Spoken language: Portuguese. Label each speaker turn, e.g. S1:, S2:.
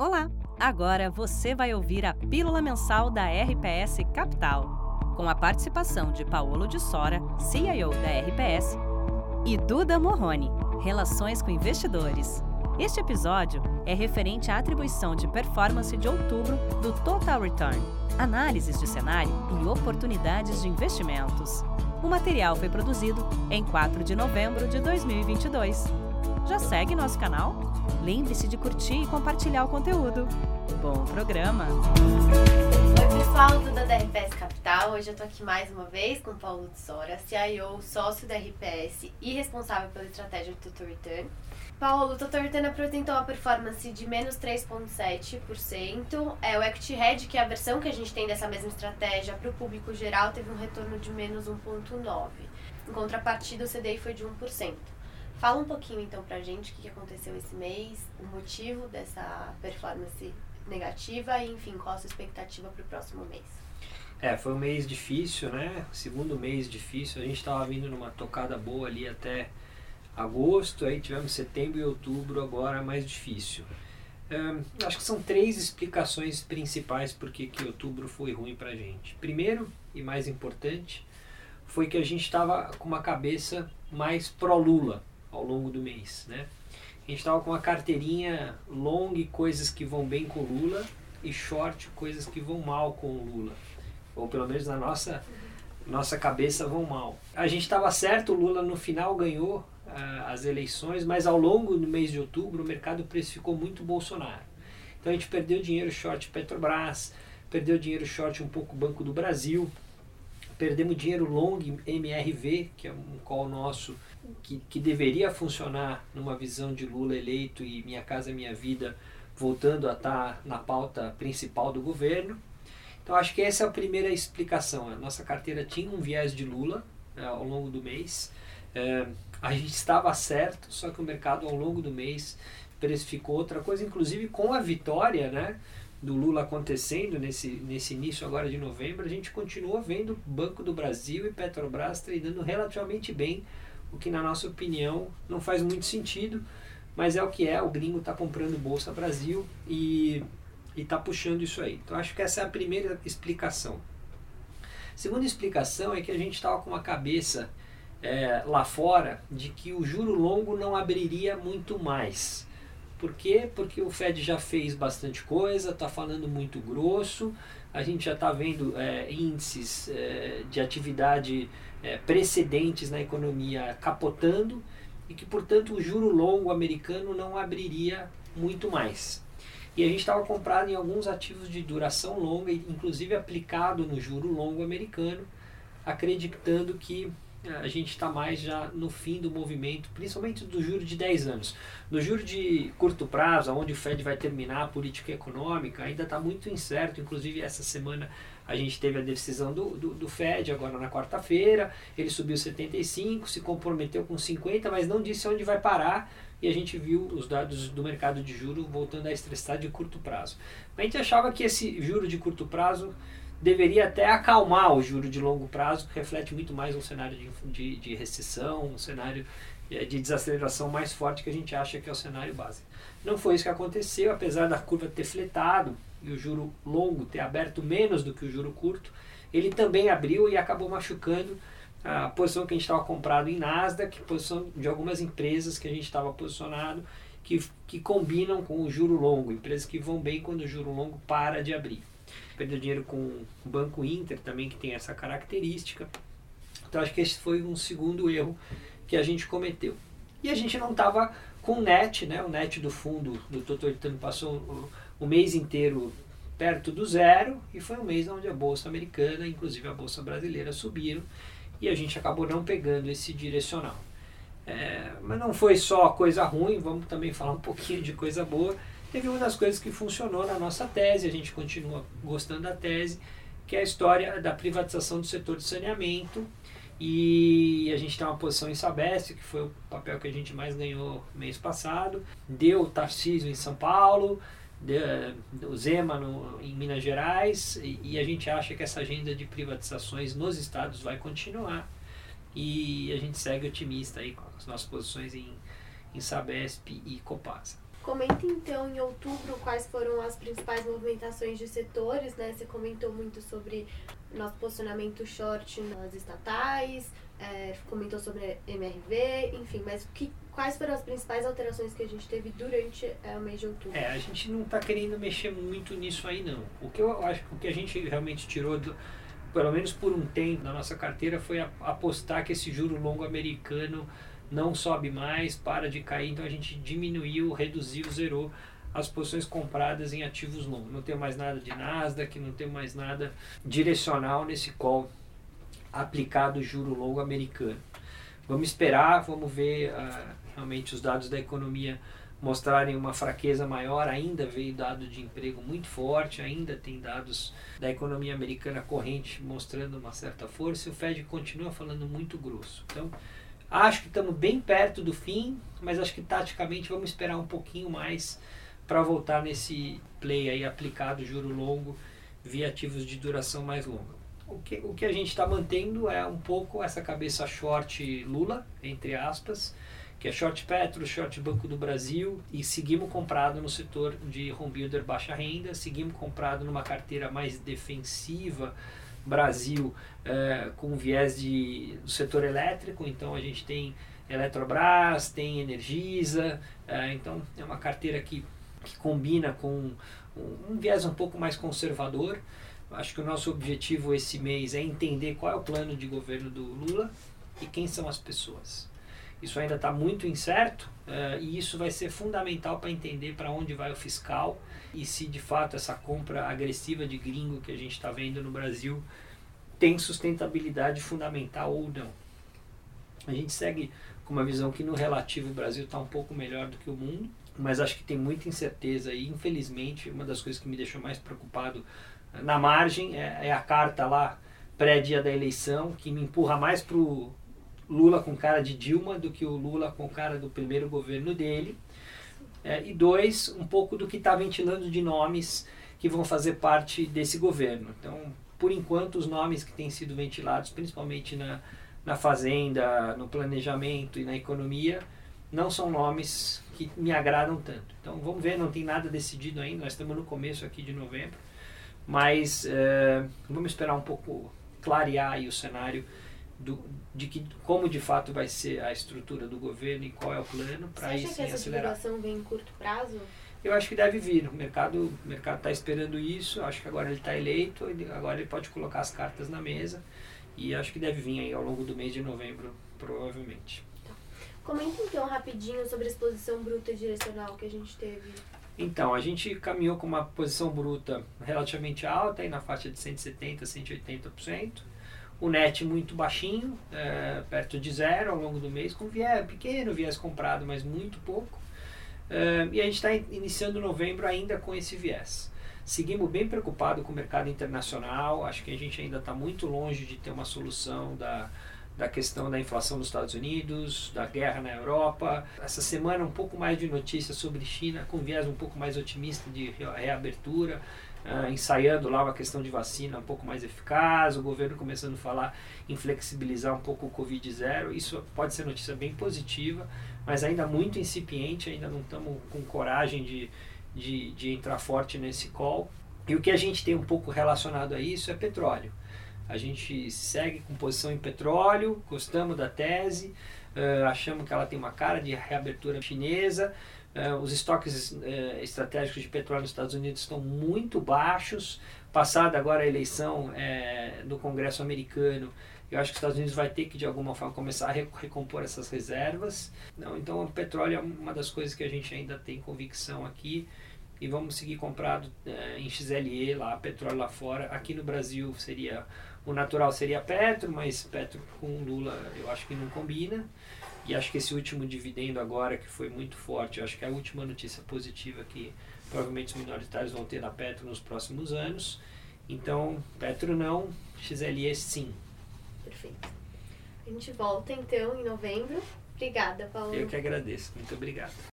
S1: Olá! Agora você vai ouvir a Pílula Mensal da RPS Capital, com a participação de Paulo de Sora, CIO da RPS, e Duda Morrone, Relações com Investidores. Este episódio é referente à atribuição de performance de outubro do Total Return, análises de cenário e oportunidades de investimentos. O material foi produzido em 4 de novembro de 2022. Já segue nosso canal? Lembre-se de curtir e compartilhar o conteúdo. Bom programa!
S2: Oi, pessoal, Duda da RPS Capital. Hoje eu tô aqui mais uma vez com Paulo Tsora, CIO, sócio da RPS e responsável pela estratégia do Total Return. Paulo, o Total Return apresentou uma performance de menos 3,7%. É, o Equity Hedge, que é a versão que a gente tem dessa mesma estratégia para o público geral, teve um retorno de menos 1,9%. Em contrapartida, o CDI foi de 1%. Fala um pouquinho então pra gente o que aconteceu esse mês, o motivo dessa performance negativa e, enfim, qual a sua expectativa para o próximo mês.
S3: É, foi um mês difícil, né? Segundo mês difícil. A gente estava vindo numa tocada boa ali até agosto, aí tivemos setembro e outubro, agora mais difícil. acho que são três explicações principais por que outubro foi ruim para a gente. Primeiro, e mais importante, foi que a gente estava com uma cabeça mais pró-Lula ao longo do mês. Né? A gente estava com uma carteirinha long, coisas que vão bem com Lula, e short, coisas que vão mal com Lula. Ou pelo menos na nossa, nossa cabeça vão mal. A gente estava certo, Lula no final ganhou as eleições, mas ao longo do mês de outubro o mercado precificou muito Bolsonaro. Então a gente perdeu dinheiro short Petrobras, perdeu dinheiro short um pouco Banco do Brasil, perdemos dinheiro long MRV, que é um call nosso que, que deveria funcionar numa visão de Lula eleito e Minha Casa Minha Vida voltando a estar na pauta principal do governo. Então acho que essa é a primeira explicação. A nossa carteira tinha um viés de Lula é, ao longo do mês. É, a gente estava certo, só que o mercado ao longo do mês precificou outra coisa, inclusive com a vitória né, do Lula acontecendo nesse, nesse início agora de novembro, a gente continua vendo Banco do Brasil e Petrobras treinando relativamente bem, o que na nossa opinião não faz muito sentido, mas é o que é, o gringo está comprando Bolsa Brasil e está puxando isso aí. Então acho que essa é a primeira explicação. Segunda explicação é que a gente estava com uma cabeça é, lá fora de que o juro longo não abriria muito mais. Por quê? Porque o Fed já fez bastante coisa, está falando muito grosso, a gente já está vendo é, índices é, de atividade é, precedentes na economia capotando e que, portanto, o juro longo americano não abriria muito mais. E a gente estava comprado em alguns ativos de duração longa, inclusive aplicado no juro longo americano, acreditando que a gente está mais já no fim do movimento, principalmente do juro de 10 anos. No juro de curto prazo, onde o Fed vai terminar a política econômica, ainda está muito incerto. Inclusive, essa semana a gente teve a decisão do, do, do Fed, agora na quarta-feira. Ele subiu 75, se comprometeu com 50, mas não disse onde vai parar. E a gente viu os dados do mercado de juro voltando a estressar de curto prazo. A gente achava que esse juro de curto prazo deveria até acalmar o juro de longo prazo, que reflete muito mais um cenário de, de, de recessão, um cenário eh, de desaceleração mais forte que a gente acha que é o cenário base. Não foi isso que aconteceu, apesar da curva ter fletado e o juro longo ter aberto menos do que o juro curto, ele também abriu e acabou machucando a posição que a gente estava comprado em Nasdaq, posição de algumas empresas que a gente estava posicionado, que, que combinam com o juro longo, empresas que vão bem quando o juro longo para de abrir perdeu dinheiro com o Banco Inter também, que tem essa característica. Então acho que esse foi um segundo erro que a gente cometeu. E a gente não estava com o net, né? o net do fundo do Totoritano passou o, o mês inteiro perto do zero e foi um mês onde a bolsa americana, inclusive a bolsa brasileira, subiram e a gente acabou não pegando esse direcional. É, mas não foi só coisa ruim, vamos também falar um pouquinho de coisa boa teve uma das coisas que funcionou na nossa tese, a gente continua gostando da tese, que é a história da privatização do setor de saneamento. E a gente tem uma posição em Sabesp, que foi o papel que a gente mais ganhou mês passado. Deu o Tarcísio em São Paulo, o Zema no, em Minas Gerais, e, e a gente acha que essa agenda de privatizações nos estados vai continuar. E a gente segue otimista aí com as nossas posições em, em Sabesp e Copasa.
S2: Comenta então em outubro quais foram as principais movimentações de setores, né? Você comentou muito sobre nosso posicionamento short nas estatais, é, comentou sobre MRV, enfim, mas que, quais foram as principais alterações que a gente teve durante é, o mês de outubro?
S3: É, a gente não está querendo mexer muito nisso aí não. O que eu acho o que a gente realmente tirou do, pelo menos por um tempo da nossa carteira foi apostar que esse juro longo americano não sobe mais, para de cair, então a gente diminuiu, reduziu, zerou as posições compradas em ativos longos. Não tem mais nada de Nasdaq, não tem mais nada direcional nesse call aplicado juro longo americano. Vamos esperar, vamos ver uh, realmente os dados da economia mostrarem uma fraqueza maior, ainda veio dado de emprego muito forte, ainda tem dados da economia americana corrente mostrando uma certa força, e o Fed continua falando muito grosso. Então, acho que estamos bem perto do fim, mas acho que taticamente vamos esperar um pouquinho mais para voltar nesse play aí aplicado juro longo via ativos de duração mais longa. O que, o que a gente está mantendo é um pouco essa cabeça short Lula, entre aspas, que é short Petro, short Banco do Brasil, e seguimos comprado no setor de home builder baixa renda, seguimos comprado numa carteira mais defensiva, Brasil, é, com viés de, do setor elétrico, então a gente tem Eletrobras, tem Energisa, é, então é uma carteira que, que combina com um, um viés um pouco mais conservador. Acho que o nosso objetivo esse mês é entender qual é o plano de governo do Lula e quem são as pessoas. Isso ainda está muito incerto uh, e isso vai ser fundamental para entender para onde vai o fiscal e se de fato essa compra agressiva de gringo que a gente está vendo no Brasil tem sustentabilidade fundamental ou não. A gente segue com uma visão que no relativo o Brasil está um pouco melhor do que o mundo, mas acho que tem muita incerteza e infelizmente uma das coisas que me deixou mais preocupado eh, na margem é, é a carta lá pré-dia da eleição que me empurra mais para o Lula com cara de Dilma do que o Lula com cara do primeiro governo dele. É, e dois, um pouco do que está ventilando de nomes que vão fazer parte desse governo. Então, por enquanto, os nomes que têm sido ventilados, principalmente na, na fazenda, no planejamento e na economia, não são nomes que me agradam tanto. Então, vamos ver, não tem nada decidido ainda, nós estamos no começo aqui de novembro, mas é, vamos esperar um pouco clarear o cenário do, de que, como de fato vai ser a estrutura do governo e qual é o plano para
S2: isso Você acha que essa acelerar. divulgação vem em curto prazo?
S3: Eu acho que deve vir. O mercado o mercado está esperando isso. Acho que agora ele está eleito, ele, agora ele pode colocar as cartas na mesa e acho que deve vir aí ao longo do mês de novembro, provavelmente.
S2: Tá. Comenta então rapidinho sobre a exposição bruta direcional que a gente teve.
S3: Então, a gente caminhou com uma posição bruta relativamente alta, aí na faixa de 170%, 180% o net muito baixinho, é, perto de zero ao longo do mês, com viés pequeno, viés comprado, mas muito pouco. É, e a gente está iniciando novembro ainda com esse viés. Seguimos bem preocupados com o mercado internacional, acho que a gente ainda está muito longe de ter uma solução da, da questão da inflação nos Estados Unidos, da guerra na Europa. Essa semana um pouco mais de notícias sobre China, com viés um pouco mais otimista de reabertura uh, ensaiando lá uma questão de vacina um pouco mais eficaz, o governo começando a falar em flexibilizar um pouco o Covid-0. Isso pode ser notícia bem positiva, mas ainda muito incipiente, ainda não estamos com coragem de, de, de entrar forte nesse call. E o que a gente tem um pouco relacionado a isso é petróleo. A gente segue com posição em petróleo, gostamos da tese, uh, achamos que ela tem uma cara de reabertura chinesa, Uh, os estoques uh, estratégicos de petróleo nos Estados Unidos estão muito baixos. Passada agora a eleição do Congresso americano, eu acho que os Estados Unidos vai ter que de alguma forma começar a recompor essas reservas. Não, então o petróleo é uma das coisas que a gente ainda tem convicção aqui e vamos seguir comprado em XLE lá, petróleo lá fora. Aqui no Brasil seria o natural seria Petro, mas Petro com Lula eu acho que não combina. E acho que esse último dividendo agora, que foi muito forte, acho que é a última notícia positiva que provavelmente os minoritários vão ter na Petro nos próximos anos. Então, Petro não, XLE sim.
S2: Perfeito. A gente volta então em novembro. Obrigada, Paulo.
S3: Eu que agradeço. Muito obrigado.